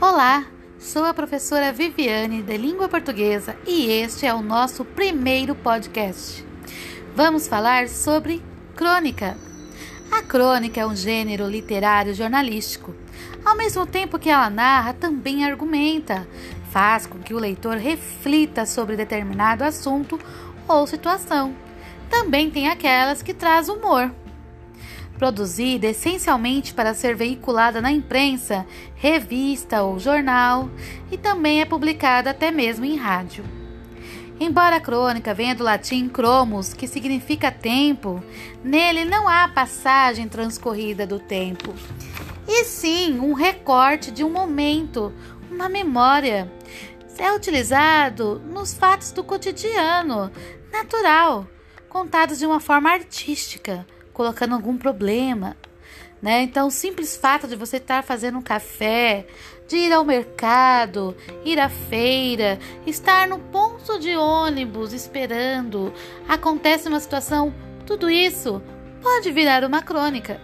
Olá, sou a professora Viviane de Língua Portuguesa e este é o nosso primeiro podcast. Vamos falar sobre crônica. A crônica é um gênero literário jornalístico. Ao mesmo tempo que ela narra, também argumenta, faz com que o leitor reflita sobre determinado assunto ou situação. Também tem aquelas que traz humor produzida essencialmente para ser veiculada na imprensa, revista ou jornal, e também é publicada até mesmo em rádio. Embora a crônica venha do latim cromos, que significa tempo, nele não há passagem transcorrida do tempo, e sim um recorte de um momento, uma memória. É utilizado nos fatos do cotidiano, natural, contados de uma forma artística, colocando algum problema, né? Então, o simples fato de você estar fazendo um café, de ir ao mercado, ir à feira, estar no ponto de ônibus esperando, acontece uma situação, tudo isso pode virar uma crônica.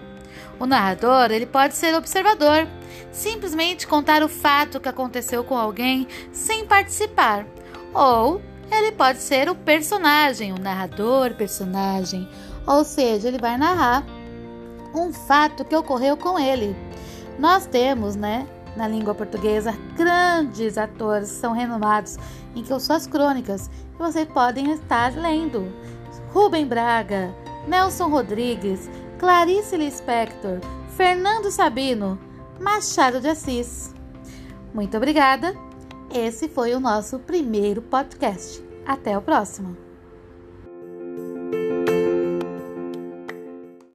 O narrador, ele pode ser observador, simplesmente contar o fato que aconteceu com alguém sem participar, ou ele pode ser o personagem, o narrador, personagem, ou seja, ele vai narrar um fato que ocorreu com ele. Nós temos, né, na língua portuguesa, grandes atores são renomados em que suas crônicas que vocês podem estar lendo. Rubem Braga, Nelson Rodrigues, Clarice Lispector, Fernando Sabino, Machado de Assis. Muito obrigada. Esse foi o nosso primeiro podcast. Até o próximo.